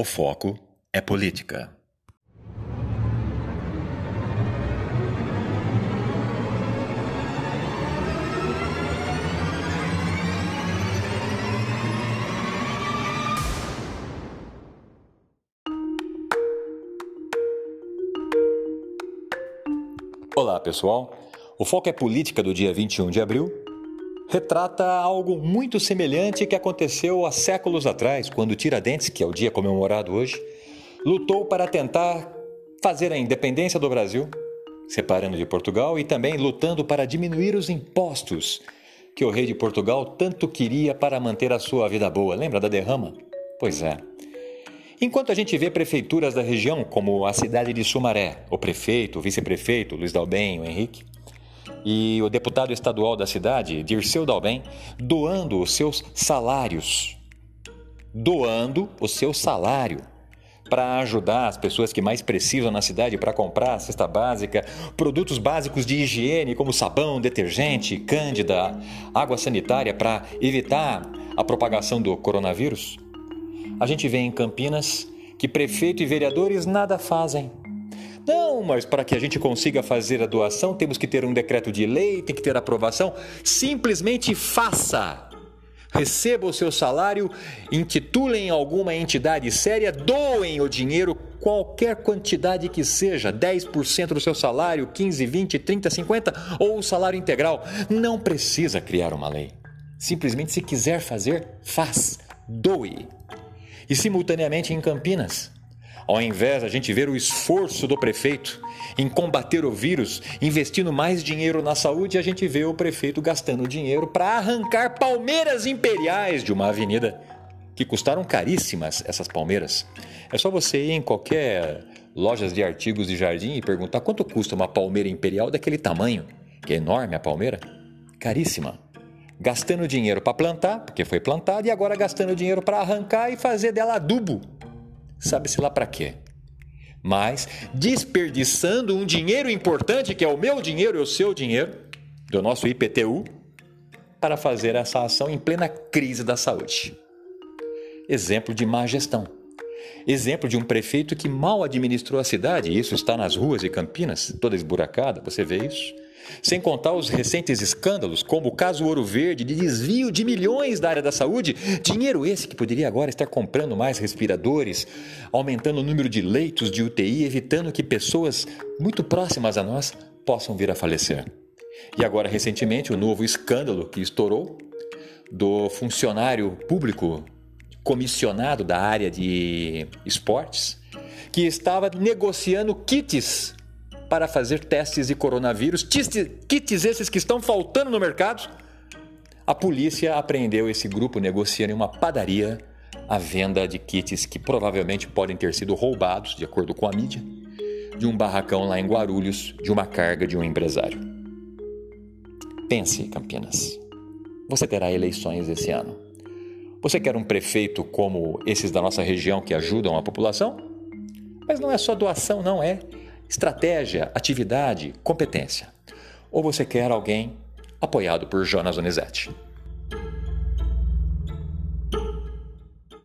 O foco é política. Olá, pessoal. O Foco é Política do dia 21 de abril retrata algo muito semelhante que aconteceu há séculos atrás, quando Tiradentes, que é o dia comemorado hoje, lutou para tentar fazer a independência do Brasil, separando de Portugal e também lutando para diminuir os impostos que o rei de Portugal tanto queria para manter a sua vida boa. Lembra da derrama? Pois é. Enquanto a gente vê prefeituras da região, como a cidade de Sumaré, o prefeito, o vice-prefeito, Luiz Dalben, o Henrique, e o deputado estadual da cidade, Dirceu Dalben, doando os seus salários. Doando o seu salário para ajudar as pessoas que mais precisam na cidade para comprar cesta básica, produtos básicos de higiene como sabão, detergente, cândida, água sanitária para evitar a propagação do coronavírus. A gente vê em Campinas que prefeito e vereadores nada fazem. Não, mas para que a gente consiga fazer a doação, temos que ter um decreto de lei, tem que ter aprovação. Simplesmente faça. Receba o seu salário, intitulem alguma entidade séria, doem o dinheiro, qualquer quantidade que seja, 10% do seu salário, 15, 20, 30, 50 ou o salário integral. Não precisa criar uma lei. Simplesmente, se quiser fazer, faz, doe e, simultaneamente, em Campinas. Ao invés a gente ver o esforço do prefeito em combater o vírus, investindo mais dinheiro na saúde, a gente vê o prefeito gastando dinheiro para arrancar palmeiras imperiais de uma avenida que custaram caríssimas essas palmeiras. É só você ir em qualquer lojas de artigos de jardim e perguntar quanto custa uma palmeira imperial daquele tamanho, que é enorme a palmeira, caríssima gastando dinheiro para plantar, porque foi plantado, e agora gastando dinheiro para arrancar e fazer dela adubo. Sabe-se lá para quê? Mas desperdiçando um dinheiro importante, que é o meu dinheiro e o seu dinheiro, do nosso IPTU, para fazer essa ação em plena crise da saúde. Exemplo de má gestão. Exemplo de um prefeito que mal administrou a cidade, e isso está nas ruas de Campinas, toda esburacada, você vê isso? Sem contar os recentes escândalos, como o caso Ouro Verde, de desvio de milhões da área da saúde, dinheiro esse que poderia agora estar comprando mais respiradores, aumentando o número de leitos de UTI, evitando que pessoas muito próximas a nós possam vir a falecer. E agora, recentemente, o novo escândalo que estourou do funcionário público comissionado da área de esportes, que estava negociando kits para fazer testes de coronavírus, kits esses que estão faltando no mercado. A polícia apreendeu esse grupo negociando em uma padaria a venda de kits que provavelmente podem ter sido roubados, de acordo com a mídia, de um barracão lá em Guarulhos, de uma carga de um empresário. Pense, Campinas. Você terá eleições esse ano. Você quer um prefeito como esses da nossa região que ajudam a população? Mas não é só doação, não é estratégia, atividade, competência. Ou você quer alguém apoiado por Jonas Donizete?